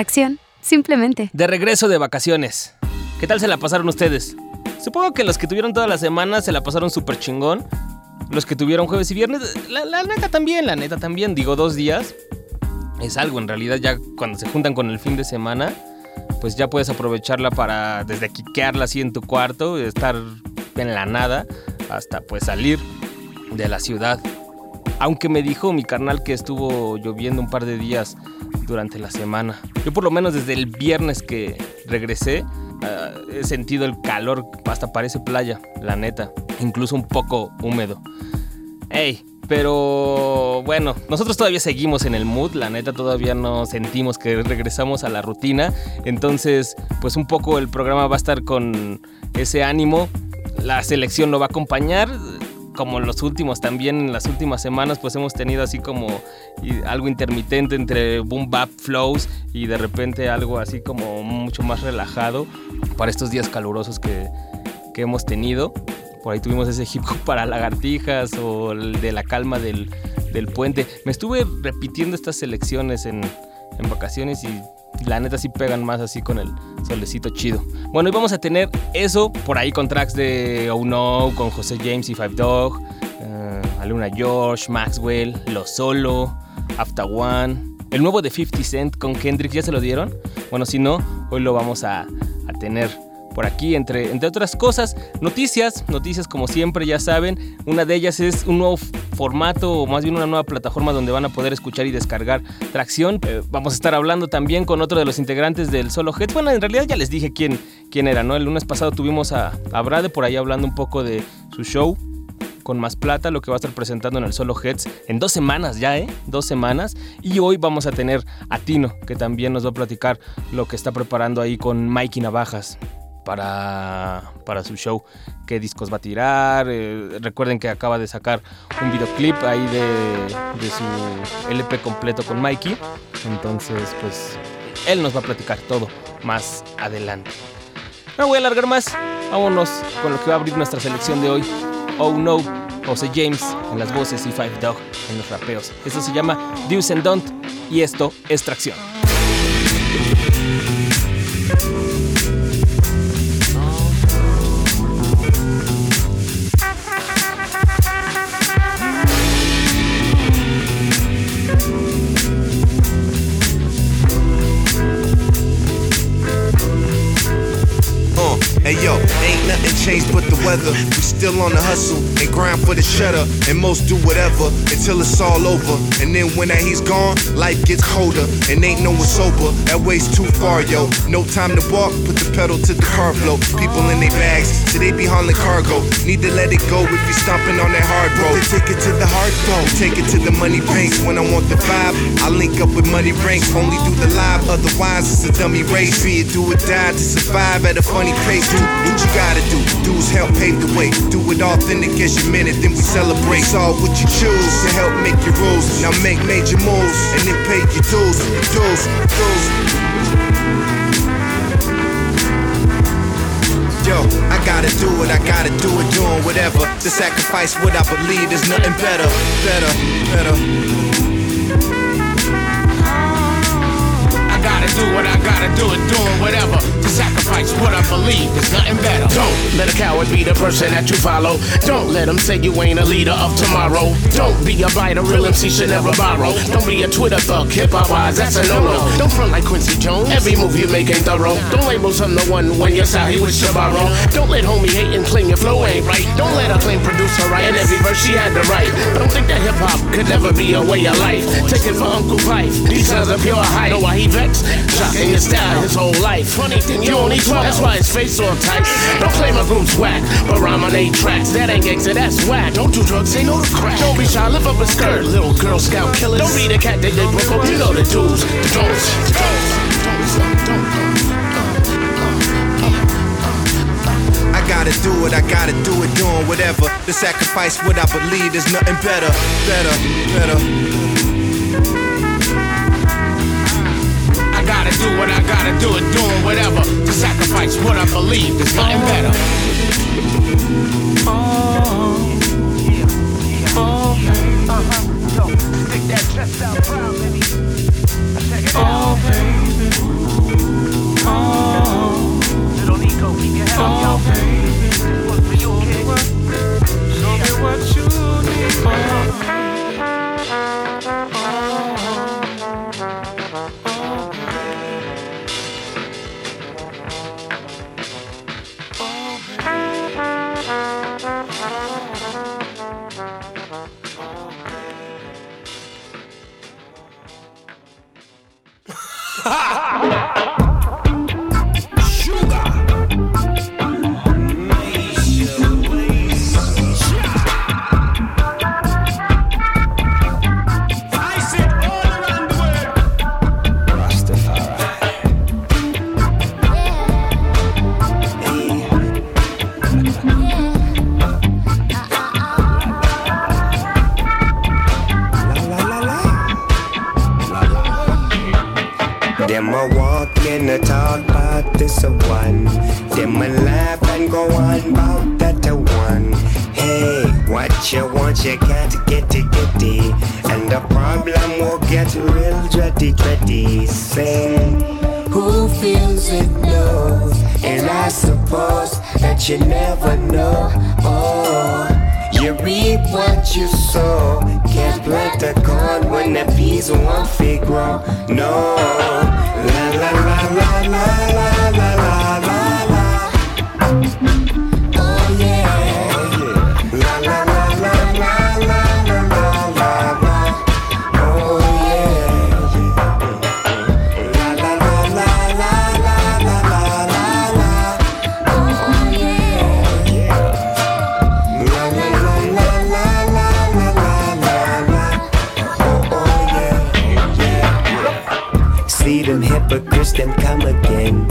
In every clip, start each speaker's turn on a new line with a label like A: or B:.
A: Tracción, simplemente.
B: De regreso de vacaciones. ¿Qué tal se la pasaron ustedes? Supongo que los que tuvieron toda la semana se la pasaron súper chingón. Los que tuvieron jueves y viernes, la, la neta también, la neta también. Digo, dos días es algo. En realidad, ya cuando se juntan con el fin de semana, pues ya puedes aprovecharla para desde quiquearla así en tu cuarto, estar en la nada, hasta pues salir de la ciudad. Aunque me dijo mi carnal que estuvo lloviendo un par de días durante la semana. Yo por lo menos desde el viernes que regresé ah, he sentido el calor, hasta parece playa, la neta. Incluso un poco húmedo. Ey, pero bueno, nosotros todavía seguimos en el mood, la neta todavía no sentimos que regresamos a la rutina. Entonces, pues un poco el programa va a estar con ese ánimo. La selección lo va a acompañar como los últimos también, en las últimas semanas, pues hemos tenido así como algo intermitente entre boom bap flows y de repente algo así como mucho más relajado para estos días calurosos que, que hemos tenido. Por ahí tuvimos ese hip hop para lagartijas o el de la calma del, del puente. Me estuve repitiendo estas selecciones en, en vacaciones y la neta sí pegan más así con el solecito chido. Bueno, y vamos a tener eso por ahí con tracks de Oh No, con José James y Five Dog, uh, Aluna George, Maxwell, Lo Solo, After One, el nuevo de 50 Cent con Kendrick, ¿ya se lo dieron? Bueno, si no, hoy lo vamos a, a tener por aquí, entre, entre otras cosas. Noticias, noticias como siempre, ya saben. Una de ellas es un nuevo formato, o más bien una nueva plataforma donde van a poder escuchar y descargar tracción. Eh, vamos a estar hablando también con otro de los integrantes del Solo Heads. Bueno, en realidad ya les dije quién, quién era, ¿no? El lunes pasado tuvimos a, a Brade por ahí hablando un poco de su show con más plata, lo que va a estar presentando en el Solo Heads en dos semanas ya, ¿eh? Dos semanas. Y hoy vamos a tener a Tino, que también nos va a platicar lo que está preparando ahí con Mikey Navajas para, para su show, qué discos va a tirar. Eh, recuerden que acaba de sacar un videoclip ahí de, de su LP completo con Mikey. Entonces, pues él nos va a platicar todo más adelante. No voy a alargar más. Vámonos con lo que va a abrir nuestra selección de hoy. Oh no, José James en las voces y Five Dog en los rapeos. Esto se llama Deuce and Don't y esto es tracción.
C: Changed but the weather. We still on the hustle and grind for the shutter. And most do whatever until it's all over. And then when that he's gone, life gets colder. And ain't no one sober. That way's too far, yo. No time to walk, put the pedal to the car flow. People in their bags, so they be hauling cargo. Need to let it go if you're stomping on that hard road. Take it to the hard though. Take it to the money banks. When I want the vibe, I link up with money ranks. Only do the live, otherwise it's a dummy race. Be it do or die to survive at a funny pace. Do what you gotta do. Dudes help pave the way. Do it authentic as you meant it, then we celebrate. It's what you choose to help make your rules. Now make major moves and then pay your dues. Dues, dues. Yo, I gotta do it, I gotta do it, doing whatever. To sacrifice what I believe is nothing better, better, better.
D: Do what I gotta do it, doing whatever to sacrifice what I believe. There's nothing better. Don't let a coward be the person that you follow. Don't let them say you ain't a leader of tomorrow. Don't be a biter, real MC should never borrow. Don't be a Twitter thug, hip hop wise, that's a no no. Don't front like Quincy Jones. Every move you make ain't thorough. Don't label some the one when you're sorry to borrow. Don't let homie hate and claim your flow ain't right. Don't let her claim producer right and every verse she had to write. Don't think that hip hop could never be a way of life. Take it for Uncle Fife. These sons are pure hype. Know why he vexed? Shocking his style his whole life. Funny thing, you only 12. That's why his face all tight. Don't claim a group's whack, but rhyme on eight tracks. That ain't gangsta, that's whack. Don't do drugs, say no to crack. Don't be shy, lift up a skirt. Little Girl Scout killers. Don't be the cat that they broke. You know the dudes. The. The. Don't,
C: gotta do it, I gotta do it, doing whatever. To sacrifice what I believe is nothing better, better, better.
D: gotta do what I gotta do and doing whatever to sacrifice what I believe. There's nothing better.
E: Oh. Oh. Baby. Oh, baby. Oh. Little Nico, keep your head oh. Hypocrites, them come again.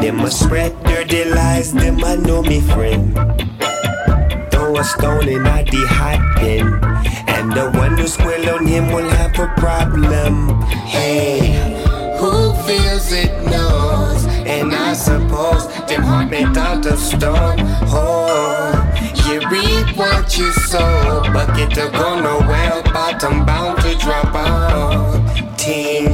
E: Them a spread dirty lies, them a know me friend. Throw a stone in a the hot bin, and the one who squill on him will have a problem. Hey, who feels it knows, and I suppose them heart made out of stone. Oh, you reap what you sow, bucket to go nowhere, bottom bound to drop out. Teen,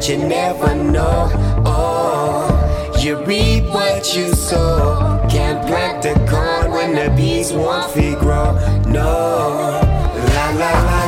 E: that you never know. Oh, you reap what you sow, can't plant the corn when the bees won't feed grow. No, la la la la la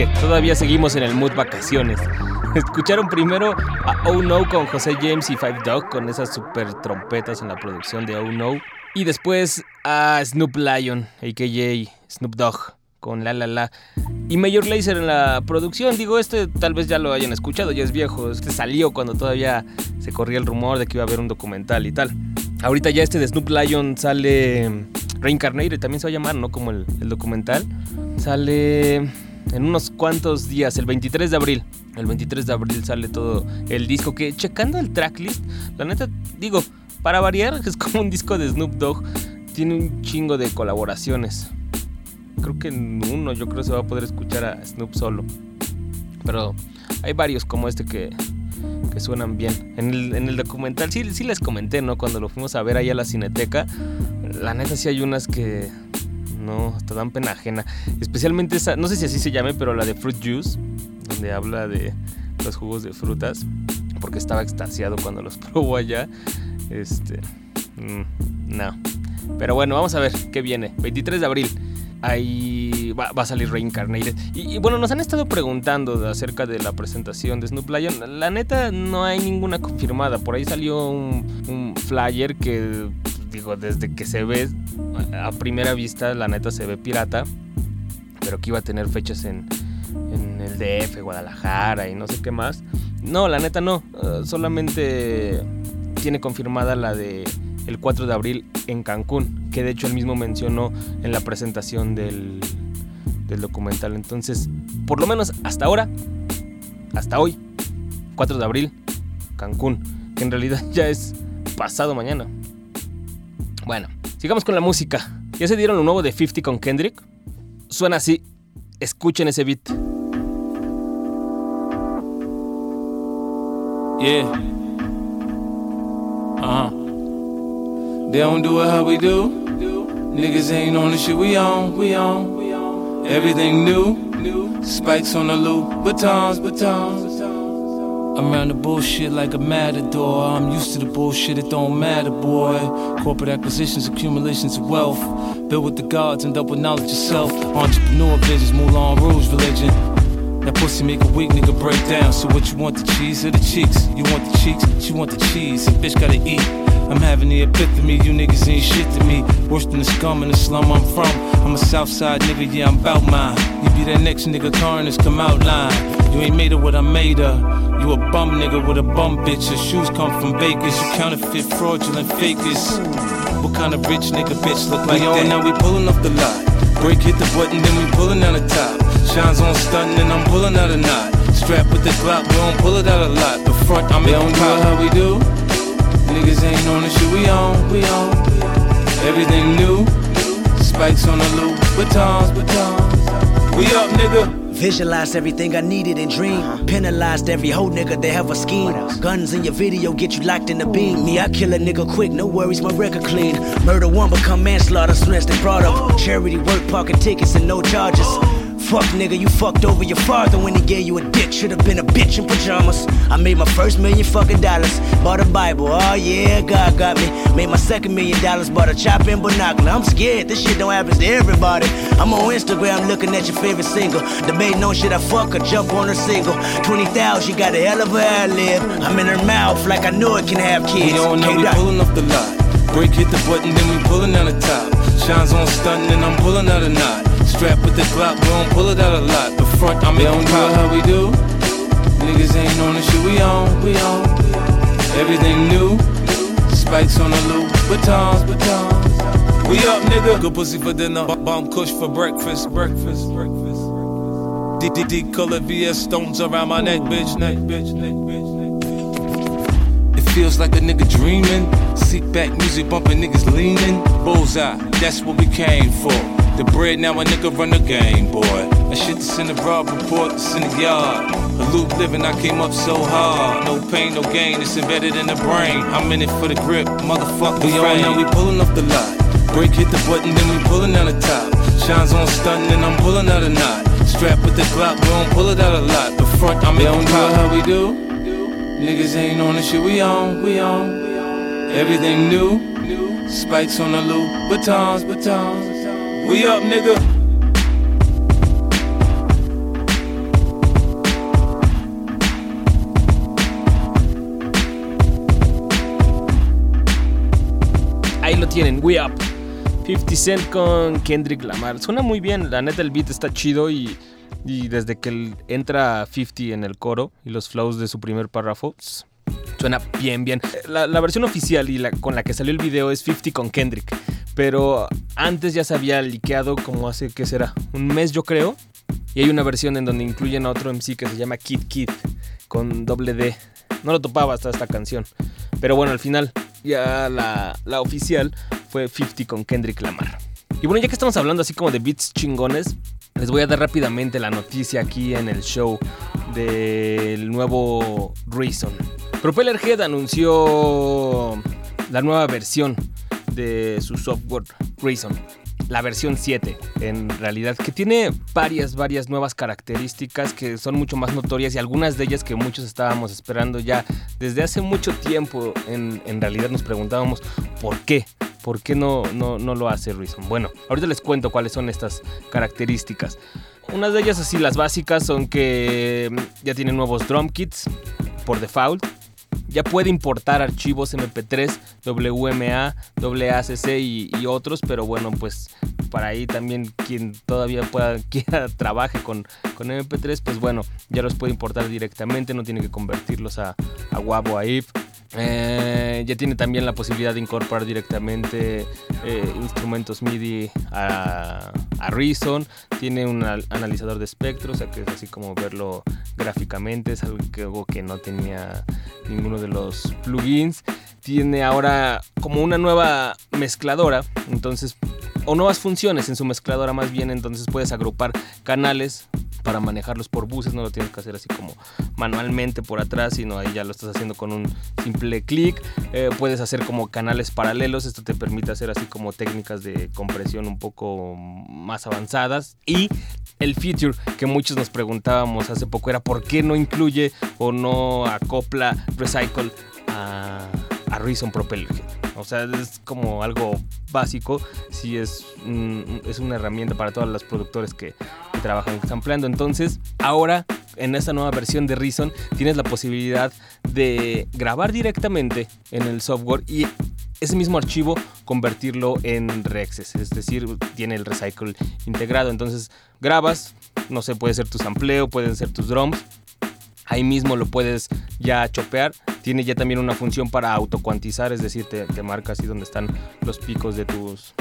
B: Dije, todavía seguimos en el mood vacaciones. Escucharon primero a Oh No con José James y Five Dog con esas super trompetas en la producción de Oh No. Y después a Snoop Lion, a.k.a. Snoop Dogg, con La La La. Y Major Lazer en la producción. Digo, este tal vez ya lo hayan escuchado, ya es viejo. Este salió cuando todavía se corría el rumor de que iba a haber un documental y tal. Ahorita ya este de Snoop Lion sale Reincarnated, también se va a llamar, ¿no? Como el, el documental. Sale en unos cuantos días, el 23 de abril. El 23 de abril sale todo el disco que checando el tracklist, la neta digo, para variar es como un disco de Snoop Dogg, tiene un chingo de colaboraciones. Creo que uno yo creo se va a poder escuchar a Snoop solo. Pero hay varios como este que, suenan bien. En el, en el documental sí, sí les comenté, ¿no? Cuando lo fuimos a ver ahí a la cineteca, la neta sí hay unas que no, te dan pena ajena. Especialmente esa, no sé si así se llame, pero la de Fruit Juice, donde habla de los jugos de frutas, porque estaba extasiado cuando los probó allá. Este, mm, no. Pero bueno, vamos a ver qué viene. 23 de abril. Ahí va, a salir Reincarnated. Y, y, bueno, nos han estado preguntando acerca de la presentación de Snoop Lion. La neta, no hay ninguna confirmada. Por ahí salió un flyer que digo, desde que se ve a primera vista, la neta se ve pirata, pero que iba a tener fechas en, en el DF, Guadalajara y no sé qué más. No, la neta no, uh, solamente tiene confirmada la de el 4 de abril en Cancún, que de hecho él mismo mencionó en la presentación del documental. Entonces, por lo menos hasta ahora, hasta hoy, 4 de abril, Cancún, que en realidad ya es pasado mañana. Bueno, sigamos con la música. ¿Ya se dieron lo nuevo de 50 con Kendrick? Suena así. Escuchen ese beat.
F: Yeah. Uh huh. They don't do it how we do. Niggas ain't on the shit we on, we on. Everything new. Spikes on the loop, batons, batons. I'm around the bullshit like a matador. I'm used to the bullshit, it don't matter, boy. Corporate acquisitions, accumulations of wealth. Built with the gods end up with knowledge yourself. Entrepreneur visions, Moulin Rouge religion. That pussy make a weak nigga break down. So what you want, the cheese or the cheeks? You want the cheeks, she want the cheese. A bitch gotta eat. I'm having the epiphany, you niggas ain't shit to me. Worse than the scum in the slum I'm from. I'm a Southside nigga, yeah, I'm bout mine. You be that next nigga, Carnage, come out line. You ain't made of what I made of. You a bum nigga with a bum bitch. Your shoes come from bakers. You counterfeit, fraudulent fakers. What kind of rich nigga bitch look like that? Now we pulling off the lot. Break hit the button, then we pulling out the top. Shines on stunting, and I'm pulling out a knot. Strap with the Glock, we don't pull it out a lot. The front, I'm in on how we do. Niggas ain't on the shit we on, we on. Everything new. Spikes on the loop, batons, batons. We up, nigga.
G: Visualized everything I needed and dreamed. Uh-huh. Penalized every whole nigga they have a scheme. Guns in your video get you locked in the beam. Me, I kill a nigga quick, no worries, my record clean. Murder one become manslaughter, snatched they brought up. Oh. Charity work, parking tickets and no charges. Fuck nigga, you fucked over your father when he gave you a dick. Should've been a bitch in pajamas. I made my first million fucking dollars. Bought a Bible, oh yeah, God got me. Made my second million dollars, bought a chop and binocular. I'm scared, this shit don't happen to everybody. I'm on Instagram looking at your favorite single. Debating on shit I fuck or jump on her single. 20,000, she got a hell of a ad lib. I'm in her mouth like I know it can have kids.
F: We don't know we pulling off the lot. Break hit the button, then we pulling out the top. Shines on stunting, and I'm pulling out a knot. Strap with the Glock, we don't pull it out a lot. The front, I'm in on how we do. Niggas ain't on the shit we on, we on. Everything new. Spikes on the loop, batons, batons. We up, nigga. Good pussy for dinner, bomb kush for breakfast, breakfast, breakfast. DDD color VS stones around my neck, bitch, neck, bitch, neck, bitch, neck. It feels like a nigga dreaming. Seat back music bumping, niggas leaning. Bullseye, that's what we came for. The bread, now a nigga run the game, boy. That shit that's in the broad report, that's in the yard. A loop living, I came up so hard. No pain, no gain, it's embedded in the brain. I'm in it for the grip, motherfucker. We on now, we pulling off the lot. Break hit the button, then we pulling out the top. Shines on stunting, and I'm pulling out a knot. Strap with the Glock, we don't pull it out a lot. The front, I'm in on how we do. Niggas ain't on the shit we on, we on. Everything new. Spikes on the loop, batons, batons. We up, nigga.
B: Ahí lo tienen, We Up. 50 Cent con Kendrick Lamar. Suena muy bien, la neta el beat está chido y, desde que entra 50 en el coro y los flows de su primer párrafo, suena bien, bien. La, la versión oficial y la con la que salió el video es 50 con Kendrick, pero antes ya se había liqueado como hace, ¿qué será? Un mes yo creo. Y hay una versión en donde incluyen a otro MC que se llama Kid Kid con doble D. No lo topaba hasta esta canción. Pero bueno, al final ya la, la oficial fue 50 con Kendrick Lamar. Y bueno, ya que estamos hablando así como de beats chingones, les voy a dar rápidamente la noticia aquí en el show del nuevo Reason. Propeller Head anunció la nueva versión de su software Reason. La versión 7, en realidad, que tiene varias, varias nuevas características que son mucho más notorias y algunas de ellas que muchos estábamos esperando ya desde hace mucho tiempo. En, en realidad nos preguntábamos por qué, por qué no, no, no lo hace Reason. Bueno, ahorita les cuento cuáles son estas características. Unas de ellas así, las básicas, son que ya tiene nuevos drum kits por default. Ya puede importar archivos MP3, WMA, WACC y, otros, pero bueno, pues para ahí también quien todavía pueda, quiera trabaje con, con MP3, pues bueno, ya los puede importar directamente, no tiene que convertirlos a, a WAV o a IF. Eh, ya tiene también la posibilidad de incorporar directamente eh, instrumentos MIDI a, a Reason. Tiene un al- analizador de espectro, o sea que es así como verlo gráficamente. Es algo que, algo que no tenía ninguno de los plugins. Tiene ahora como una nueva mezcladora, entonces o nuevas funciones en su mezcladora más bien, entonces puedes agrupar canales para manejarlos por buses, no lo tienes que hacer así como manualmente por atrás, sino ahí ya lo estás haciendo con un simple clic. Eh, puedes hacer como canales paralelos, esto te permite hacer así como técnicas de compresión un poco más avanzadas. Y el feature que muchos nos preguntábamos hace poco era por qué no incluye o no acopla Recycle a, a Reason Propeller Head. O sea, es como algo básico. Si es, mm, es una herramienta para todos los productores que, que trabajan sampleando. Entonces, ahora en esta nueva versión de Reason tienes la posibilidad de grabar directamente en el software y ese mismo archivo convertirlo en rexes, es decir, tiene el recycle integrado. Entonces, grabas, no sé, puede ser tu sampleo, pueden ser tus drums, ahí mismo lo puedes ya chopear. Tiene ya también una función para autocuantizar, es decir, te, te marca así donde están los picos de tus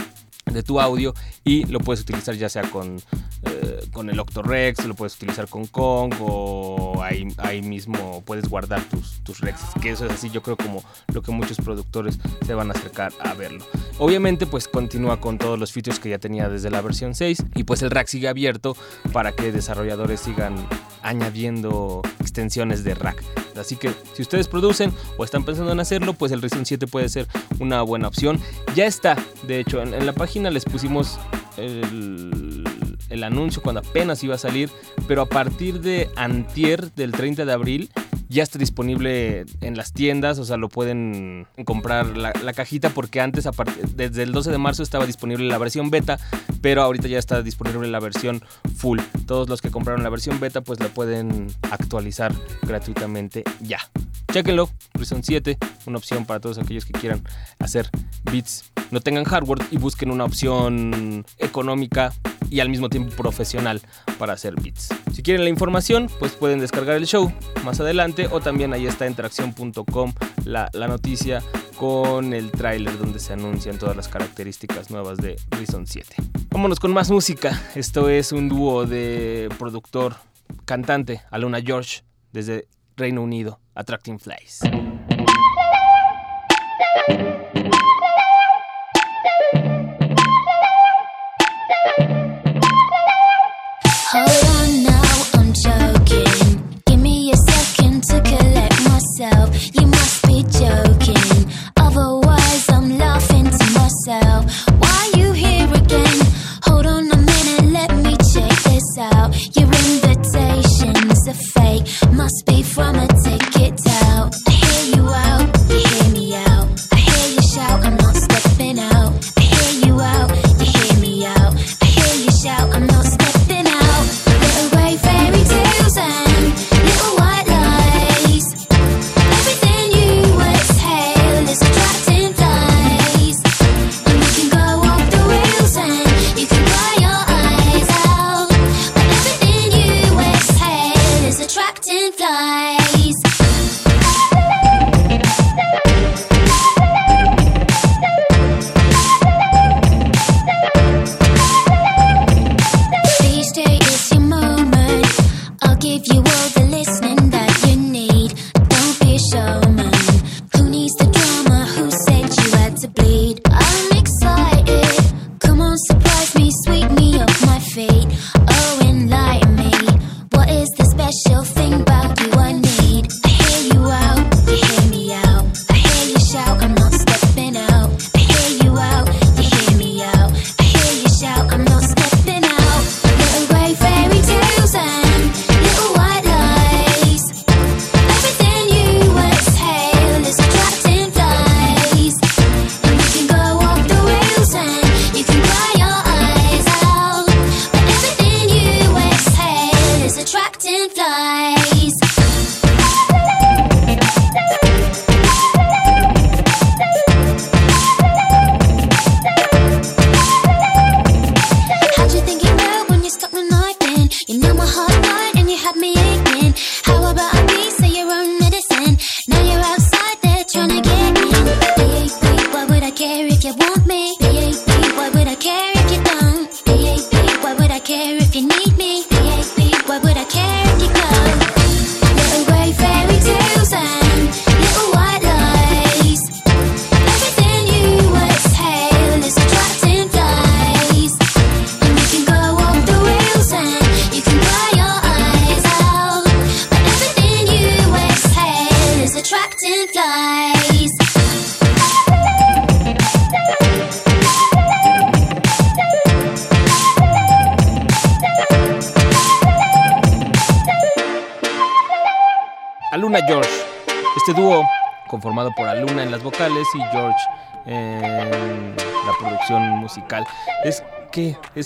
B: de tu audio y lo puedes utilizar ya sea con, eh, con el Octorex, lo puedes utilizar con Kong o ahí, ahí mismo puedes guardar tus, tus Rexes, que eso es así yo creo como lo que muchos productores se van a acercar a verlo. Obviamente pues continúa con todos los features que ya tenía desde la versión 6 y pues el rack sigue abierto para que desarrolladores sigan añadiendo extensiones de rack. Así que si ustedes producen o están pensando en hacerlo, pues el Reason 7 puede ser una buena opción. Ya está, de hecho, en la página les pusimos el, el anuncio cuando apenas iba a salir, pero a partir de antier del 30 de abril ya está disponible en las tiendas, o sea, lo pueden comprar la, la cajita porque antes, a desde el 12 de marzo estaba disponible la versión beta, pero ahorita ya está disponible la versión full. Todos los que compraron la versión beta pues la pueden actualizar gratuitamente ya. Chequenlo, Reason 7, una opción para todos aquellos que quieran hacer beats, no tengan hardware y busquen una opción económica y al mismo tiempo profesional para hacer beats. Si quieren la información, pues pueden descargar el show más adelante o también ahí está en tracción.com la, noticia con el tráiler donde se anuncian todas las características nuevas de Reason 7. Vámonos con más música. Esto es un dúo de productor, cantante, Aluna George, desde Reino Unido, Attracting Flies.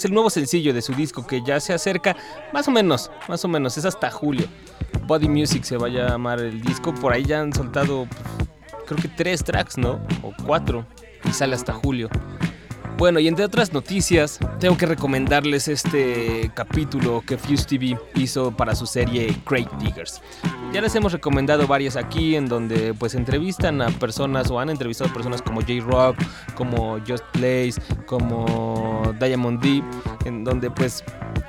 B: El nuevo sencillo de su disco que ya se acerca más o menos, más o menos, es hasta julio. Body Music se va a llamar el disco, por ahí ya han soltado creo que tres tracks, ¿no? O cuatro y sale hasta julio. Bueno, y entre otras noticias, tengo que recomendarles este capítulo que Fuse TV hizo para su serie Crate Diggers. Ya les hemos recomendado varias aquí en donde pues entrevistan a personas o han entrevistado a personas como J-Rock, como Just Blaze, como Diamond D, en donde pues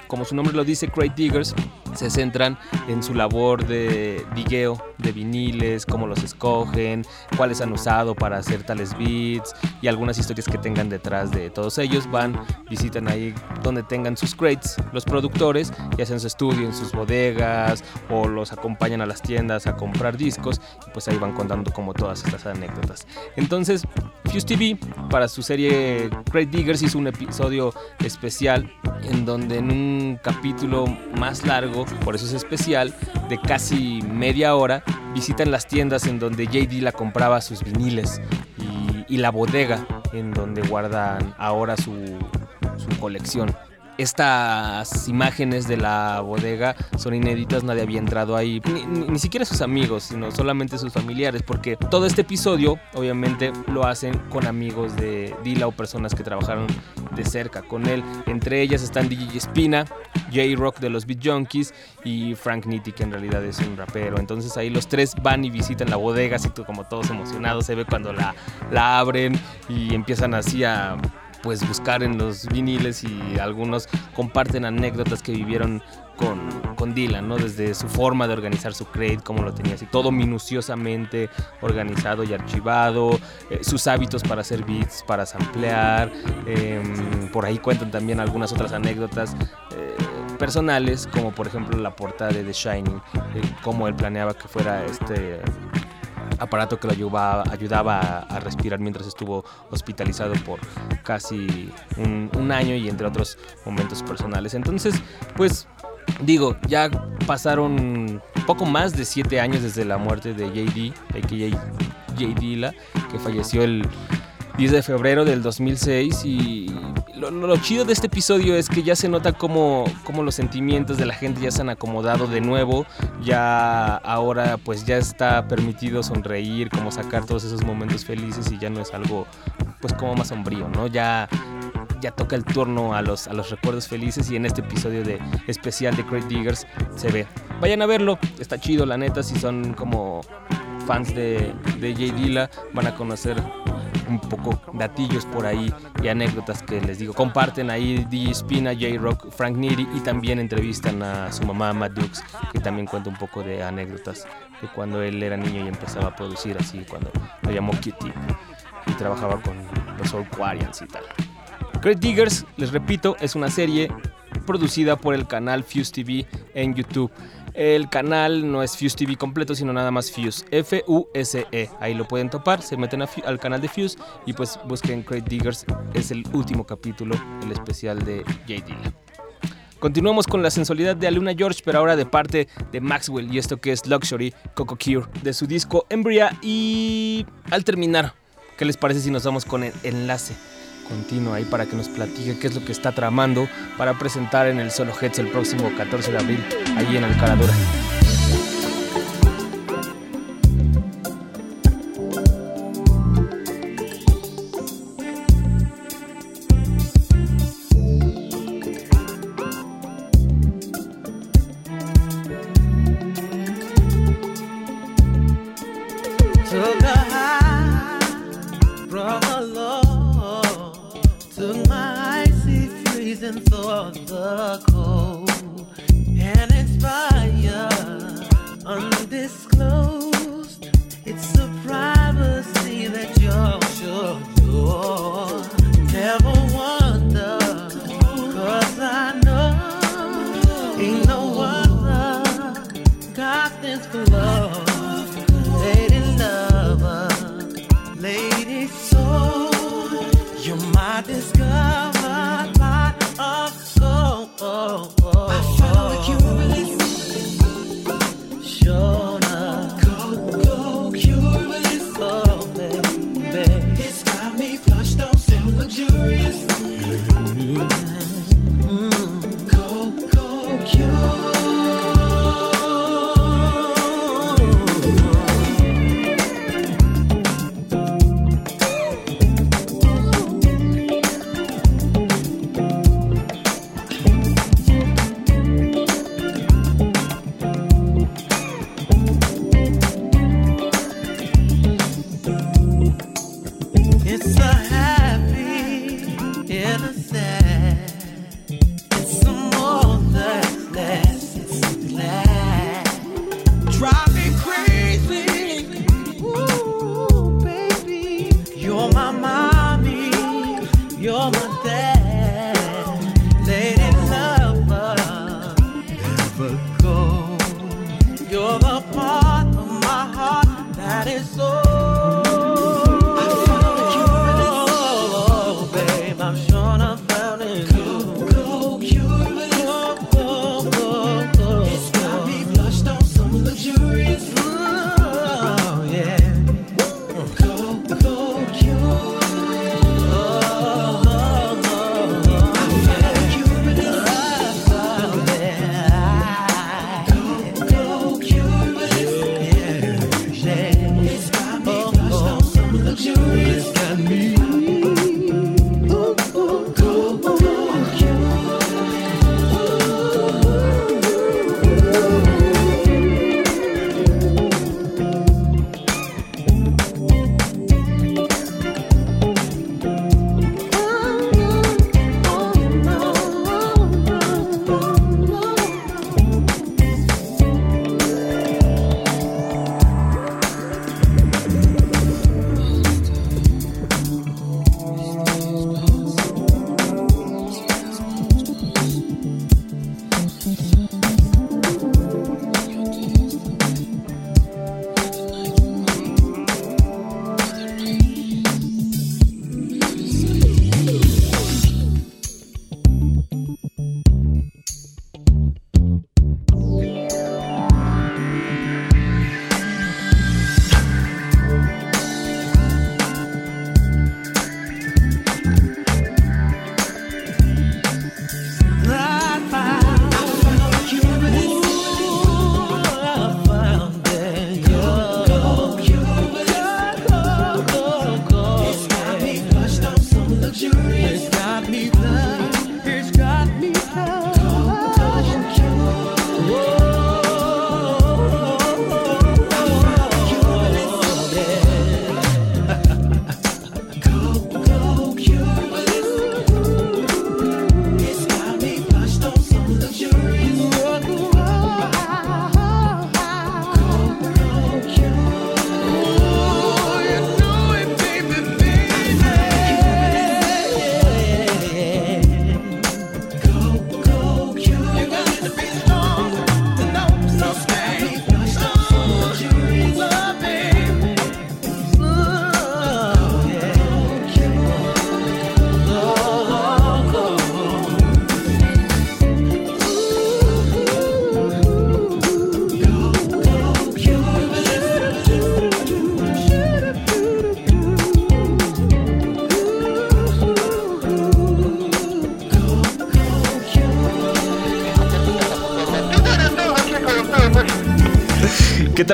B: como su nombre lo dice, Crate Diggers se centran en su labor de digueo de viniles, cómo los escogen, cuáles han usado para hacer tales beats y algunas historias que tengan detrás de todos ellos. Van, visitan ahí donde tengan sus crates los productores y hacen su estudio en sus bodegas o los acompañan a las tiendas a comprar discos y pues ahí van contando como todas estas anécdotas. Entonces, Fuse TV para su serie Crate Diggers hizo un episodio especial en donde en un capítulo más largo, por eso es especial, de casi media hora, visitan las tiendas en donde JD la compraba sus viniles y, la bodega en donde guardan ahora su colección. Estas imágenes de la bodega son inéditas, nadie había entrado ahí, ni, siquiera sus amigos, sino solamente sus familiares, porque todo este episodio obviamente lo hacen con amigos de Dila o personas que trabajaron de cerca con él. Entre ellas están DJ Spina, J-Rock de los Beat Junkies y Frank Nitti, que en realidad es un rapero. Entonces ahí los tres van y visitan la bodega, así como todos emocionados, se ve cuando la, la abren y empiezan así a pues buscar en los viniles y algunos comparten anécdotas que vivieron con, con Dylan, ¿no? Desde su forma de organizar su crate, cómo lo tenía así, todo minuciosamente organizado y archivado, eh, sus hábitos para hacer beats, para samplear, em, por ahí cuentan también algunas otras anécdotas eh, personales, como por ejemplo la portada de The Shining, eh, cómo él planeaba que fuera este aparato que lo ayudaba, ayudaba a, respirar mientras estuvo hospitalizado por casi un, año y entre otros momentos personales. Entonces, pues digo, ya pasaron poco más de siete años desde la muerte de JD, a.k.a. J. Dilla, que falleció el 10 de febrero del 2006 y lo, lo- chido de este episodio es que ya se nota cómo, cómo los sentimientos de la gente ya se han acomodado de nuevo, ya ahora pues ya está permitido sonreír, como sacar todos esos momentos felices y ya no es algo pues como más sombrío, ¿no? Ya ya toca el turno a los, a los recuerdos felices y en este episodio de especial de Crate Diggers se ve. Vayan a verlo, está chido la neta, si son como fans de, de J. Dilla van a conocer un poco datillos por ahí y anécdotas que les digo. Comparten ahí DJ Spina, J-Rock, Frank Neary y también entrevistan a su mamá Matt Dukes, que también cuenta un poco de anécdotas de cuando él era niño y empezaba a producir así, cuando lo llamó Kitty y trabajaba con los Quarians y tal. Great Diggers, les repito, es una serie producida por el canal Fuse TV en YouTube. El canal no es Fuse TV completo, sino nada más Fuse, F-U-S-E. Ahí lo pueden topar, se meten al canal de Fuse y pues busquen Great Diggers. Es el último capítulo, el especial de J. Dilla. Continuamos con la sensualidad de Aluna George, pero ahora de parte de Maxwell y esto que es Luxury Coco Cure de su disco Embria. Y al terminar, ¿qué les parece si nos vamos con el enlace continuo ahí para que nos platique qué es lo que está tramando para presentar en el Solo Heads el próximo 14 de abril, ahí en Alcaradura?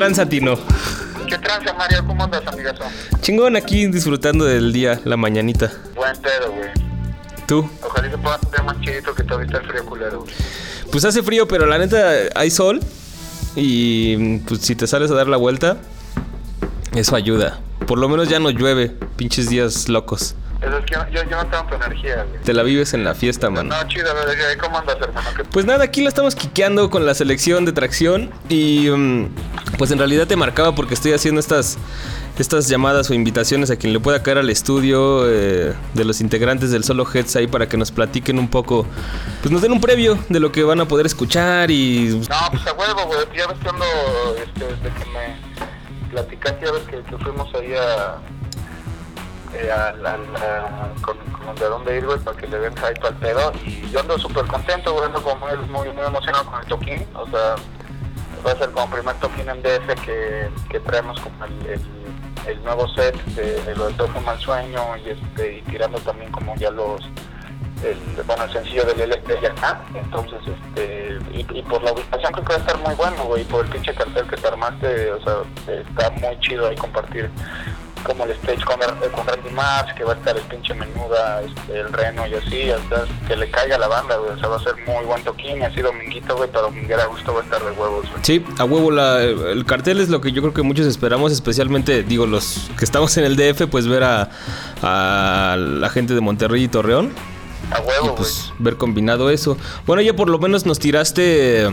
B: Tranza, Tino?
H: ¿Qué tranza, Mario? ¿Cómo andas, amigazo?
B: Chingón aquí disfrutando del día, la mañanita.
H: Buen pedo, güey.
B: ¿Tú?
H: Ojalá se pueda poner más chidito que todavía está el frío culero, güey.
B: Pues hace frío, pero la neta hay sol. Y pues si te sales a dar la vuelta, eso ayuda. Por lo menos ya no llueve, pinches días locos.
H: Yo, yo, no tengo tu energía, güey.
B: Te la vives en la fiesta, man.
H: No, chido, ¿cómo andas, hermano? ¿Qué-
B: Pues nada, aquí la estamos quiqueando con la selección de tracción y mm, pues en realidad te marcaba porque estoy haciendo estas, estas llamadas o invitaciones a quien le pueda caer al estudio eh, de los integrantes del Solo Heads ahí para que nos platiquen un poco, pues nos den un previo de lo que van a poder escuchar y...
H: No, pues a huevo, güey. Ya ves que ando, este, desde que me platicaste, ya ves que, que fuimos ahí a... eh, a la- la- con, con de dónde ir, güey, para que le den hype al pedo. Y yo ando súper contento, güey, ando como muy, muy, emocionado con el toquín. O sea, va a ser como primer toquín en DF que, que traemos como el, el, nuevo set de, de lo del toque mal sueño y, este, y tirando también como ya los el, bueno, el sencillo del LP está, entonces, este, y, por la ubicación creo que va a estar muy bueno, güey, por el pinche cartel que te armaste, o sea, está muy chido ahí compartir como el stage con, con Randy Maps, que va a estar el pinche menuda, este, el reno y así, sea, que le caiga la banda, güey, o sea, va a ser muy buen toquín, y así dominguito, güey, para dominguera a gusto va a estar de huevos, güey.
B: Sí, a huevo, la- el cartel es lo que yo creo que muchos esperamos, especialmente, digo, los que estamos en el DF, pues ver a, a la gente de Monterrey y Torreón.
H: A huevo,
B: y pues ver combinado eso. Bueno, ya por lo menos nos tiraste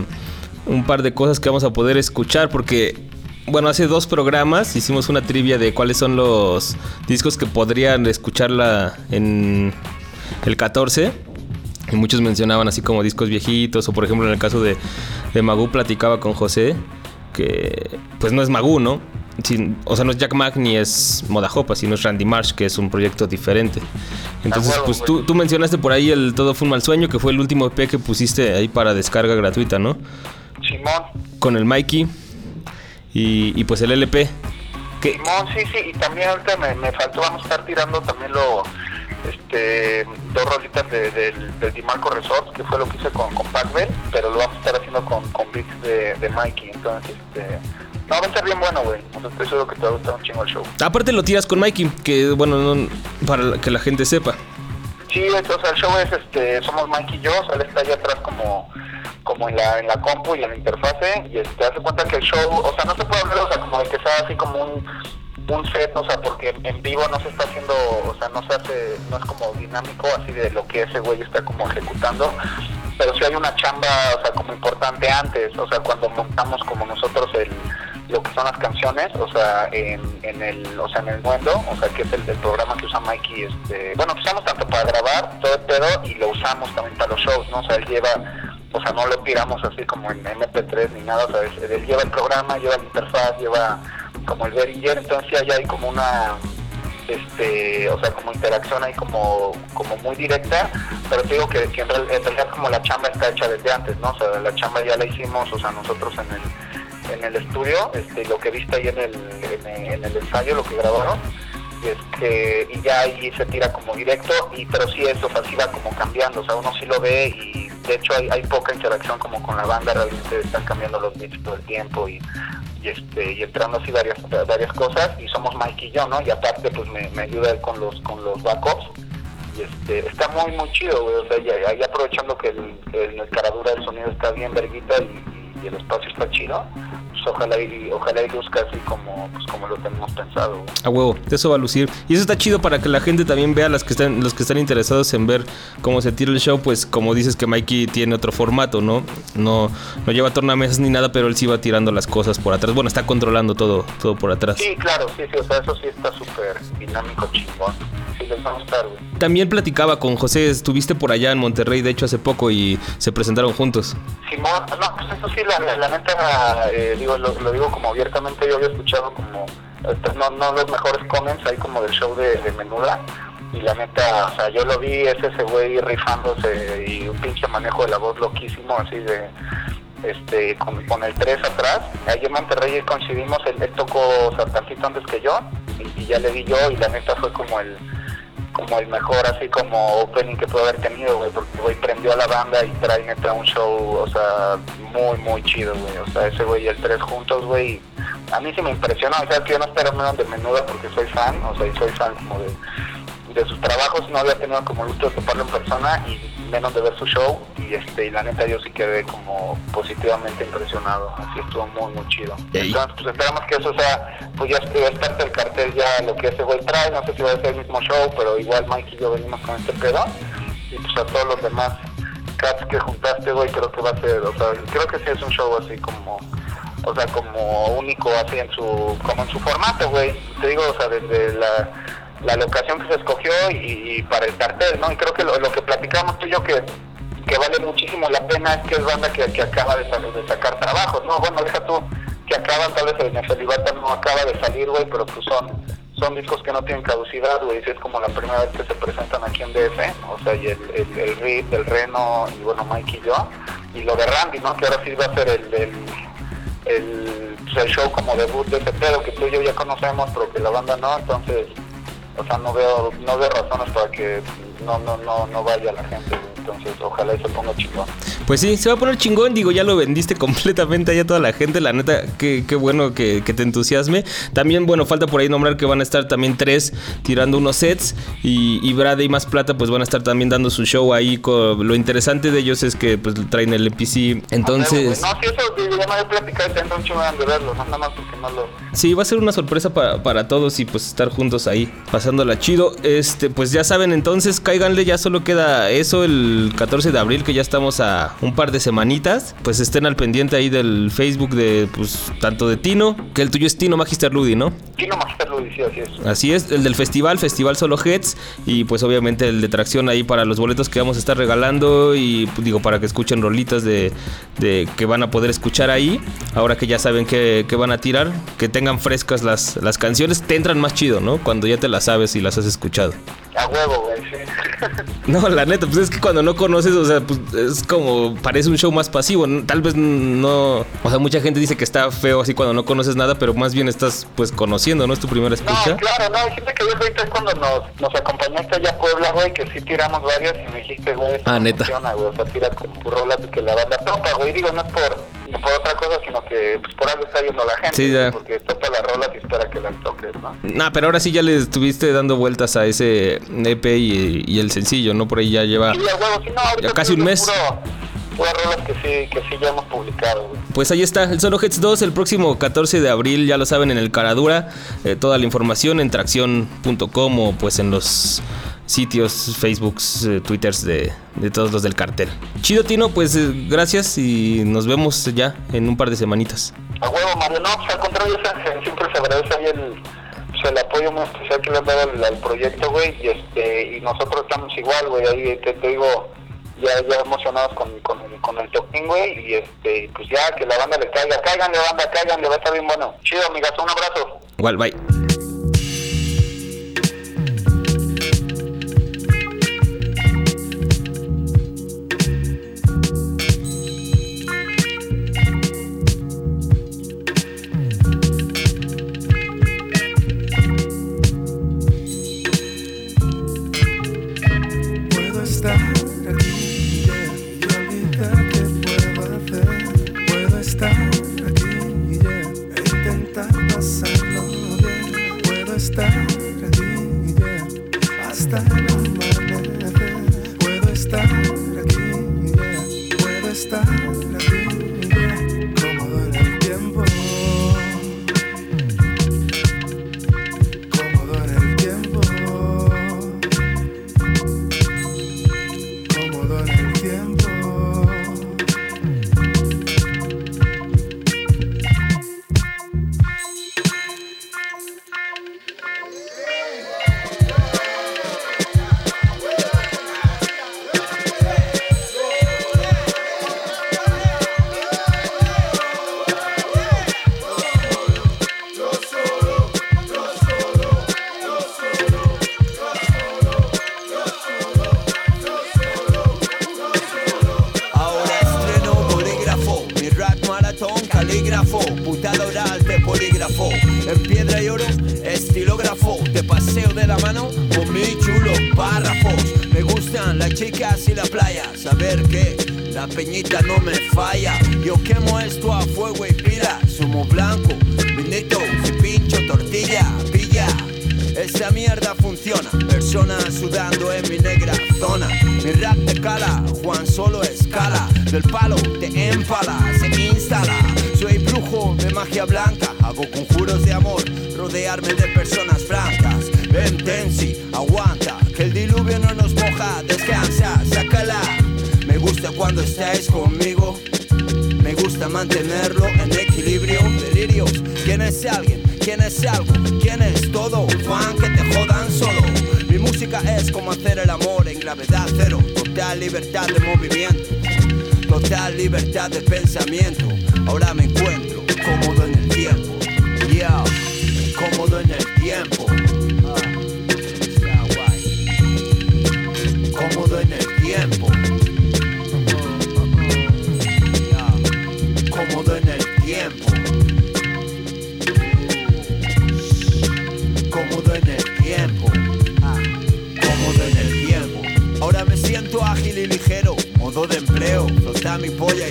B: un par de cosas que vamos a poder escuchar porque bueno, hace dos programas hicimos una trivia de cuáles son los discos que podrían escucharla en el 14 Y muchos mencionaban así como discos viejitos, o por ejemplo en el caso de, de Magoo platicaba con José, que pues no es Magoo, ¿no? Sin- o sea, no es Jack Mack ni es Modajopa, sino es Randy Marsh, que es un proyecto diferente. Entonces, pues tú, tú mencionaste por ahí el Todo fue un mal sueño, que fue el último EP que pusiste ahí para descarga gratuita, ¿no?
H: Simón,
B: Con el Mikey y, y pues el LP. Que,
H: Simón, sí, sí, y también ahorita me, me faltó, vamos a estar tirando también lo, este, dos rolitas de, del, del DiMarco Resort, que fue lo que hice con, con Pac-Bell, pero lo vamos a estar haciendo con, con beats de, de Mikey, entonces, este, no, va a estar bien bueno, güey, estoy seguro que te va a gustar un chingo el show.
B: aparte lo tiras con Mikey, que bueno, no- para que la gente sepa.
H: Sí, o sea, el show es, este, somos Mike y yo, o sea, él está allá atrás como, como en la, en la compu y en la interfase, y este, hace cuenta que el show, o sea, no se puede hablar, o sea, como de que sea así como un, un set, o sea, porque en vivo no se está haciendo, o sea, no se hace, no es como dinámico, así de lo que ese güey está como ejecutando, pero sí hay una chamba, o sea, como importante antes, o sea, cuando montamos como nosotros el lo que son las canciones, o sea, en, en el, o sea, en el mundo, o sea, que es el programa que usa Mikey, este, bueno, que usamos tanto para grabar todo el pedo y lo usamos también para los shows, ¿no? O sea, él lleva, o sea, no lo tiramos así como en MP3 ni nada, o sea, él lleva el programa, lleva la interfaz, lleva como el Behringer, entonces ahí hay como una, este, o sea, como interacción ahí como, como muy directa, pero te digo que, que en realidad como la chamba está hecha desde antes, ¿no? O sea, la chamba ya la hicimos, o sea, nosotros en el, en el estudio, este, lo que viste ahí en el, en en el ensayo, lo que grabaron, este, y ya ahí se tira como directo, y pero sí eso, o sea, sí va como cambiando, o sea, uno sí lo ve y de hecho hay, hay poca interacción como con la banda, realmente están cambiando los beats todo el tiempo y y este y entrando así varias varias cosas y somos Mike y yo no y aparte pues me, ayuda con los con los backups este está muy muy chido güey o sea ya aprovechando que el, el, el caradura del sonido está bien verguita y, y el espacio está chido pues ojalá y ojalá y luzca así como pues como lo tenemos pensado.
B: A huevo, eso va a lucir. Y eso está chido para que la gente también vea, las que están, los que están interesados en ver cómo se tira el show, pues como dices que Mikey tiene otro formato, ¿no? No, no lleva tornamesas ni nada, pero él sí va tirando las cosas por atrás. Bueno, está controlando todo, todo por atrás.
H: sí claro sí sí o sea eso sí está súper dinámico chingón sí les va a gustar güey
B: También platicaba con José, estuviste por allá en Monterrey, de hecho, hace poco y se presentaron juntos.
H: Simón, no, pues eso sí, la, la, la neta, eh, digo, lo, lo digo como abiertamente, yo había escuchado como, este, no, no los mejores comments ahí como del show de, Menuda, y la neta, o sea, yo lo vi, es ese güey rifándose y un pinche manejo de la voz loquísimo, así de, este, con, el 3 atrás, ahí en Monterrey coincidimos, él, él tocó o sea, tantito antes que yo, y ya le vi yo, y la neta fue como el como el mejor así como opening que pudo haber tenido, güey, porque güey prendió a la banda y trae neta un show, o sea, muy, muy chido, güey, o sea, ese güey y el tres juntos, güey, a mí sí me impresionó, o sea, que yo no espero menos de menuda porque soy fan, o sea, y soy fan como de, de sus trabajos, no había tenido como el gusto de toparlo en persona y menos de ver su show, y este, y la neta yo sí quedé como positivamente impresionado, así estuvo muy, muy chido. Entonces, pues esperamos que eso sea, pues ya es parte del cartel ya lo que ese güey trae, no sé si va a ser el mismo show, pero igual Mike y yo venimos con este pedo, y pues a todos los demás cats que juntaste, güey, creo que va a ser, o sea, creo que sí es un show así como, o sea, como único así en su, como en su formato, güey, te digo, o sea, desde la, la locación que se escogió y, para el cartel, ¿no? Y creo que lo, que platicamos tú y yo que que vale muchísimo la pena es que es banda que, acaba de, de sacar trabajos, ¿no? Bueno, deja tú que acaban, tal vez el Nefelibata no acaba de salir, güey, pero pues son, son discos que no tienen caducidad, güey, si es como la primera vez que se presentan aquí en DF, o sea, y el, el, el Rip, el Reno, y bueno, Mike y yo, y lo de Randy, ¿no? Que ahora sí va a ser el, el, el, pues, el show como debut de ese pedo que tú y yo ya conocemos, pero que la banda no, entonces, o sea, no veo, no veo razones para que no, no, no, no vaya la gente. Entonces ojalá y se ponga chingón.
B: Pues sí, se va a poner chingón, digo, ya lo vendiste completamente allá a toda la gente, la neta, qué, qué bueno que, que te entusiasme. También, bueno, falta por ahí nombrar que van a estar también tres tirando unos sets y, y y Más Plata pues van a estar también dando su show ahí. con- lo interesante de ellos es que pues traen el NPC, entonces...
H: No, si eso digo, ya me había platicado y tengo un chingo de verlo, no, nada más porque no lo...
B: Sí, va a ser una sorpresa para, para todos y pues estar juntos ahí, pasándola chido. Este, pues ya saben, entonces cáiganle, ya solo queda eso el 14 de abril, que ya estamos a un par de semanitas. Pues estén al pendiente ahí del Facebook de, pues, tanto de Tino, que el tuyo es Tino Magister Ludi, ¿no?
H: Kino Magister Ludi, sí, así es.
B: Así es, el del festival, Festival Solo Heads y pues obviamente el de tracción ahí para los boletos que vamos a estar regalando y pues, digo para que escuchen rolitas de, de que van a poder escuchar ahí, ahora que ya saben que, que van a tirar, que tengan frescas las, las canciones, te entran más chido, ¿no? Cuando ya te las sabes y las has escuchado.
H: A huevo, güey, sí.
B: No, la neta, pues es que cuando no conoces, o sea, pues es como, parece un show más pasivo. Tal vez no, o sea, mucha gente dice que está feo así cuando no conoces nada, pero más bien estás pues conociendo, ¿no? Es tu primera escucha.
H: No, claro, no, hay gente que yo ahorita es cuando nos, nos acompañaste allá a Puebla, güey, que sí tiramos varias y me dijiste, güey,
B: Ah, neta.
H: funciona, güey, o sea, tira como rolas que la banda topa, güey, digo, no es por, no por otra cosa, sino que pues, por algo está yendo la gente,
B: Sí, ya.
H: porque topa las rolas y espera que las toques, ¿no?
B: Nah, pero ahora sí ya le estuviste dando vueltas a ese EP y, y el sencillo, ¿no? Por ahí ya lleva
H: Sí, sí, no,
B: ya casi un
H: es
B: mes.
H: Puro, puras rolas que sí, que sí ya hemos publicado, güey.
B: Pues ahí está, el Solo Hits 2, el próximo 14 de abril, ya lo saben, en el Caradura. Eh, toda la información en tracción.com o pues en los sitios, Facebooks, eh, Twitters de, de todos los del cartel. Chido Tino, pues eh, gracias y nos vemos ya en un par de semanitas.
H: A huevo, Mario, no, pues al contrario, siempre se agradece ahí el, pues, el apoyo muy especial que le han dado al, proyecto, güey, y este, y nosotros estamos igual, güey, ahí te, te digo, ya, ya emocionados con, con, el, con el toquín, güey, y este, pues ya, que la banda le caiga, cáiganle, banda, cáiganle, va a estar bien bueno. Chido, amigas, un abrazo.
B: Igual, bye.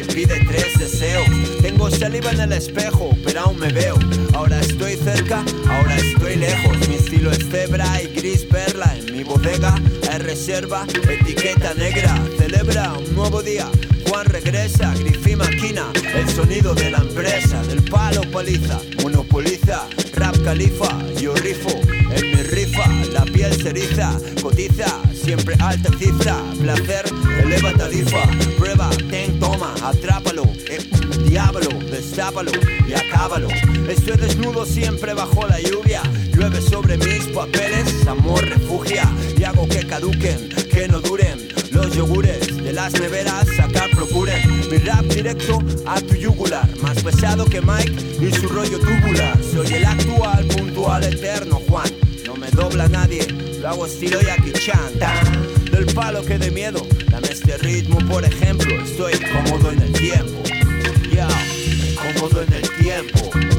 I: Pide tres deseos. Tengo saliva en el espejo, pero aún me veo. Ahora estoy cerca, ahora estoy lejos. Mi estilo es cebra y gris perla. En mi bodega hay reserva, etiqueta negra. Celebra un nuevo día. Juan regresa, grifí maquina, el sonido de la empresa, del palo paliza, monopoliza, rap califa, yo rifo. En mi rifa, la piel se eriza, cotiza, siempre alta cifra, placer, eleva tarifa, prueba, ten, toma, atrápalo, eh, diablo, destápalo y acábalo. Estoy desnudo siempre bajo la lluvia, llueve sobre mis papeles, amor refugia, y hago que caduquen, que no duren. Los yogures de las neveras sacar procuren Mi rap directo a tu yugular. Más pesado que Mike y su rollo tubular. Soy el actual, puntual, eterno Juan. No me dobla nadie, lo hago estilo Jackie Chan. Tan, Del palo que de miedo Dame este ritmo por ejemplo. Estoy cómodo en el tiempo. Ya, cómodo en el tiempo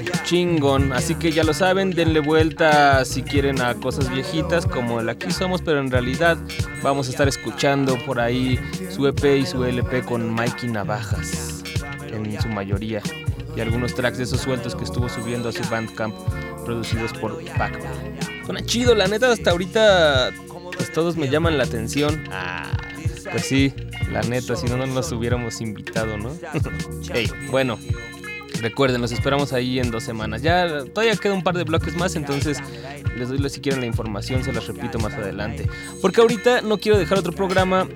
B: Chingón, chingón. Así que ya lo saben, denle vuelta si quieren a cosas viejitas como el Aquí Somos, pero en realidad vamos a estar escuchando por ahí su EP y su LP con Mikey Navajas, en su mayoría. Y algunos tracks de esos sueltos que estuvo subiendo a su Bandcamp, producidos por Pac. Suena chido, la neta, hasta ahorita pues todos me llaman la atención. Ah, pues sí, la neta, si no, no nos hubiéramos invitado, ¿no? hey, bueno, Recuerden, los esperamos ahí en dos semanas. Ya todavía queda un par de bloques más, entonces les doy si quieren la información, se las repito más adelante. Porque ahorita no quiero dejar otro programa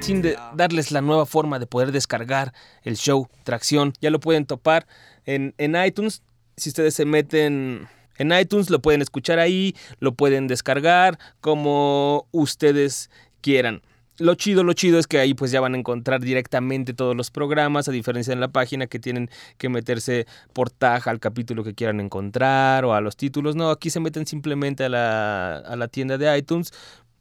B: sin de- darles la nueva forma de poder descargar el show Tracción. Ya lo pueden topar en, en iTunes. Si ustedes se meten en iTunes, lo pueden escuchar ahí, lo pueden descargar como ustedes quieran. Lo chido, lo chido es que ahí pues ya van a encontrar directamente todos los programas, a diferencia de la página que tienen que meterse por tag al capítulo que quieran encontrar o a los títulos. No, aquí se meten simplemente a la, a la tienda de iTunes,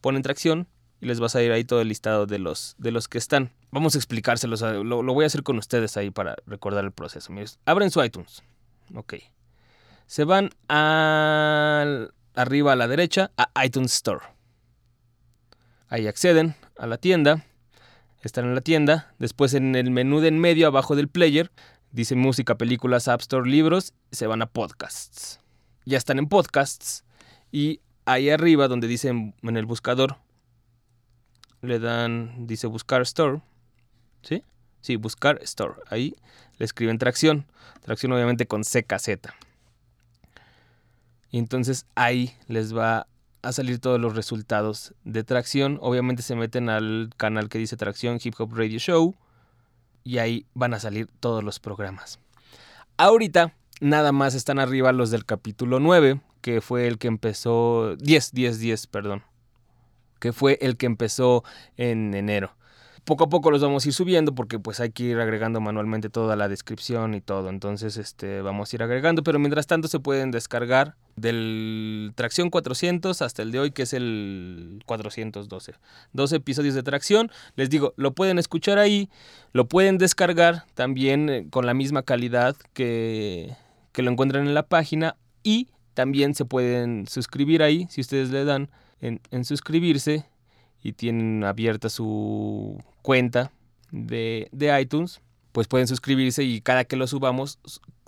B: ponen tracción y les vas a ir ahí todo el listado de los, de los que están. Vamos a explicárselos, lo, lo voy a hacer con ustedes ahí para recordar el proceso. Abren su iTunes. Ok. Se van al, arriba a la derecha a iTunes Store. Ahí acceden a la tienda. Están en la tienda. Después en el menú de en medio, abajo del player, dice música, películas, App Store, libros. Se van a podcasts. Ya están en podcasts. Y ahí arriba, donde dice en, el buscador, le dan, dice buscar store. ¿Sí? Sí, buscar store. Ahí le escriben tracción. Tracción obviamente con CKZ. Y entonces ahí les va a salir todos los resultados de tracción. Obviamente se meten al canal que dice Tracción Hip Hop Radio Show. Y ahí van a salir todos los programas. Ahorita nada más están arriba los del capítulo 9, que fue el que empezó... 10, 10, 10, perdón. Que fue el que empezó en enero. Poco a poco los vamos a ir subiendo porque pues hay que ir agregando manualmente toda la descripción y todo. Entonces este, vamos a ir agregando, pero mientras tanto se pueden descargar del Tracción 400 hasta el de hoy que es el 412. 12 episodios de Tracción. Les digo, lo pueden escuchar ahí, lo pueden descargar también eh, con la misma calidad que, que lo encuentran en la página y también se pueden suscribir ahí si ustedes le dan en, en suscribirse y tienen abierta su cuenta de, de iTunes, pues pueden suscribirse y cada que lo subamos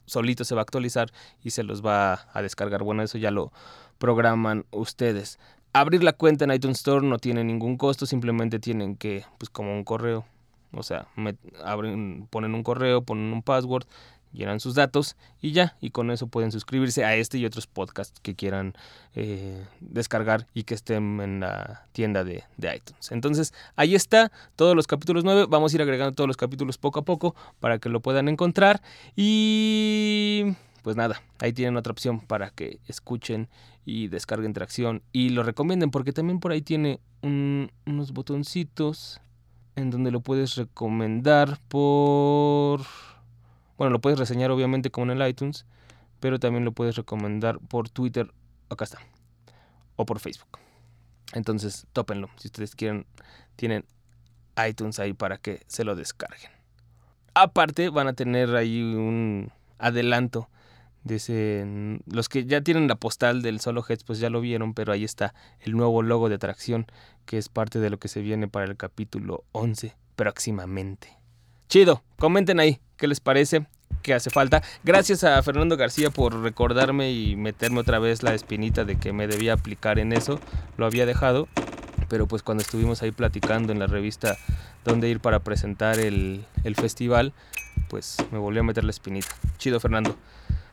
B: solito se va a actualizar y se los va a descargar. Bueno, eso ya lo programan ustedes. Abrir la cuenta en iTunes Store no tiene ningún costo, simplemente tienen que, pues como un correo, o sea, abren, ponen un correo, ponen un password llenan sus datos y ya, y con eso pueden suscribirse a este y otros podcasts que quieran eh, descargar y que estén en la tienda de, de iTunes. Entonces, ahí está, todos los capítulos 9, vamos a ir agregando todos los capítulos poco a poco para que lo puedan encontrar y pues nada, ahí tienen otra opción para que escuchen y descarguen tracción y lo recomienden porque también por ahí tiene un- unos botoncitos en donde lo puedes recomendar por... Bueno, lo puedes reseñar obviamente como en el iTunes, pero también lo puedes recomendar por Twitter, acá está, o por Facebook. Entonces, tópenlo. Si ustedes quieren, tienen iTunes ahí para que se lo descarguen. Aparte, van a tener ahí un adelanto de ese. Los que ya tienen la postal del Solo Heads, pues ya lo vieron, pero ahí está el nuevo logo de atracción, que es parte de lo que se viene para el capítulo 11 próximamente. Chido, comenten ahí qué les parece, qué hace falta. Gracias a Fernando García por recordarme y meterme otra vez la espinita de que me debía aplicar en eso. Lo había dejado, pero pues cuando estuvimos ahí platicando en la revista dónde ir para presentar el, el festival, pues me volvió a meter la espinita. Chido, Fernando.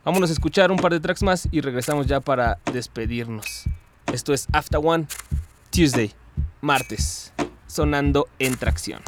B: Vámonos a escuchar un par de tracks más y regresamos ya para despedirnos. Esto es After One, Tuesday, martes, sonando en tracción.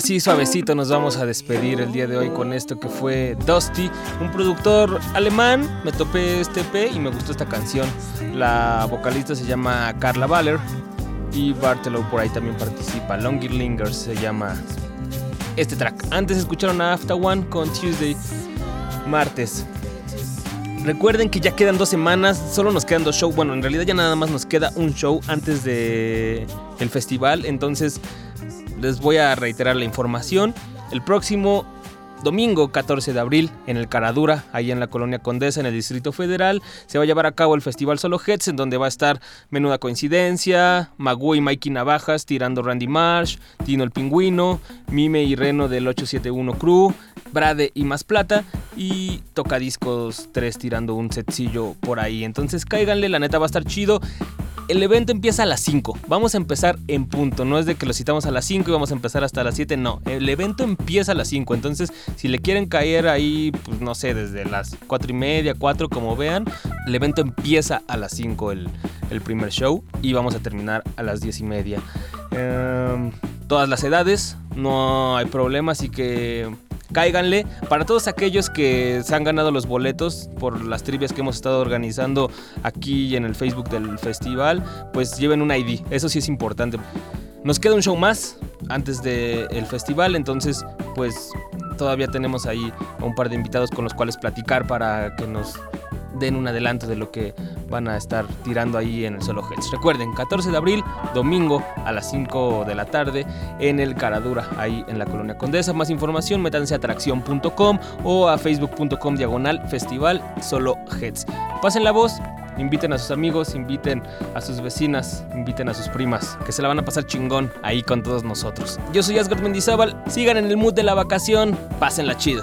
B: Así suavecito nos vamos a despedir el día de hoy con esto que fue Dusty, un productor alemán. Me topé este EP y me gustó esta canción. La vocalista se llama Carla Baller y Bartelow por ahí también participa. Longer Lingers se llama este track. Antes escucharon a After One con Tuesday, martes. Recuerden que ya quedan dos semanas, solo nos quedan dos shows. Bueno, en realidad ya nada más nos queda un show antes de festival. Entonces les voy a reiterar la información. El próximo domingo 14 de abril en el Caradura, ahí en la colonia Condesa, en el Distrito Federal, se va a llevar a cabo el Festival Solo Heads, en donde va a estar Menuda Coincidencia, Magu y Mikey Navajas tirando Randy Marsh, Tino el Pingüino, Mime y Reno del 871 Crew, Brade y Más Plata y Tocadiscos 3 tirando un setcillo por ahí. Entonces cáiganle, la neta va a estar chido. El evento empieza a las 5. Vamos a empezar en punto. No es de que lo citamos a las 5 y vamos a empezar hasta las 7. No, el evento empieza a las 5. Entonces, si le quieren caer ahí, pues no sé, desde las 4 y media, 4, como vean, el evento empieza a las 5 el, el primer show y vamos a terminar a las 10 y media. Em, todas las edades, no hay problema, así que cáiganle. Para todos aquellos que se han ganado los boletos por las trivias que hemos estado organizando aquí en el Facebook del festival, pues lleven un ID. Eso sí es importante. Nos queda un show más antes del festival, entonces pues todavía tenemos ahí un par de invitados con los cuales platicar para que nos den un adelanto de lo que van a estar tirando ahí en el Solo Heads. Recuerden, 14 de abril, domingo a las 5 de la tarde en el Caradura, ahí en la Colonia Condesa. Más información, métanse a atracción.com o a facebook.com diagonal festival Solo Heads. Pasen la voz, inviten a sus amigos, inviten a sus vecinas, inviten a sus primas, que se la van a pasar chingón ahí con todos nosotros. Yo soy Asgard Mendizábal, sigan en el mood de la vacación, pásenla chido.